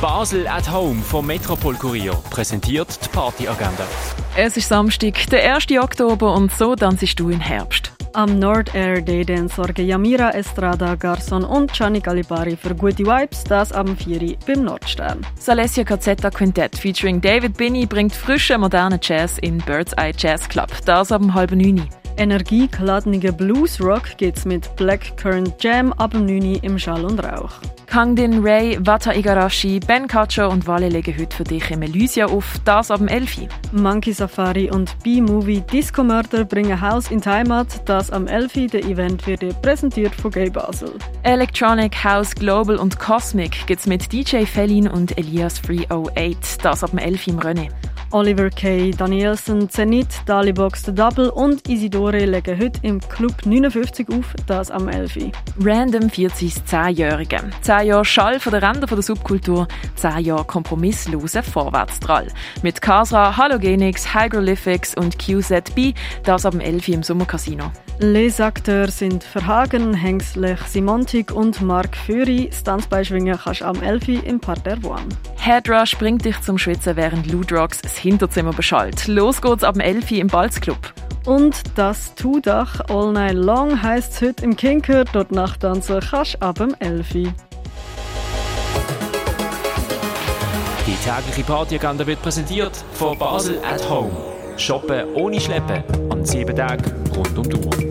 Basel at Home vom Metropolkurier präsentiert die Partyagenda. Es ist Samstag, der 1. Oktober und so tanzest du im Herbst. Am Nord Air Day den Sorge Yamira Estrada Garson und Gianni Calipari für gute Vibes, das am 4. Uhr beim Nordstern. Salesia Cazzetta Quintett featuring David Binney bringt frische, moderne Jazz in Bird's Eye Jazz Club, das am halben 9. Uhr energiegeladener Bluesrock geht's mit Black Current Jam ab 9 Uhr im Schall und Rauch. Kangdin, Ray, Wata Igarashi, Ben Kacho und Wale legen heute für dich im Elysia auf, das ab dem 11. Monkey Safari und B-Movie Disco Murder bringen House in Heimat, das am 11. Der Event wird dir präsentiert von Gay Basel. Electronic, House, Global und Cosmic gibt's mit DJ Felin und Elias 308, das ab dem 11. im Rennen. Oliver K., Danielson, Zenit, Dalibox The Double und Isidore legen heute im Club 59 auf, das am 11. Random 40 10-Jährige. 10 Jahre Schall von den Rändern der Subkultur, 10 Jahre kompromissloser Vorwärtstrall. Mit Casra, Halogenix, Hygrophics und QZB, das dem 11 im Sommercasino. Les Acteurs sind Verhagen, Hengslech, Simontik und Mark Führi. Stanzbeischwingen kannst du am 11 im Parterre One. Headrush bringt dich zum Schwitzen, während Ludrox das Hinterzimmer beschallt. Los geht's ab dem 11 im Balzclub. Und das Tudach All Night Long heisst heute im Kinker. Dort Nachttanzen kannst ab dem 11. Die tägliche Partyagenda wird präsentiert von Basel at Home. Shoppen ohne Schleppen an sieben Tagen rund um die Uhr.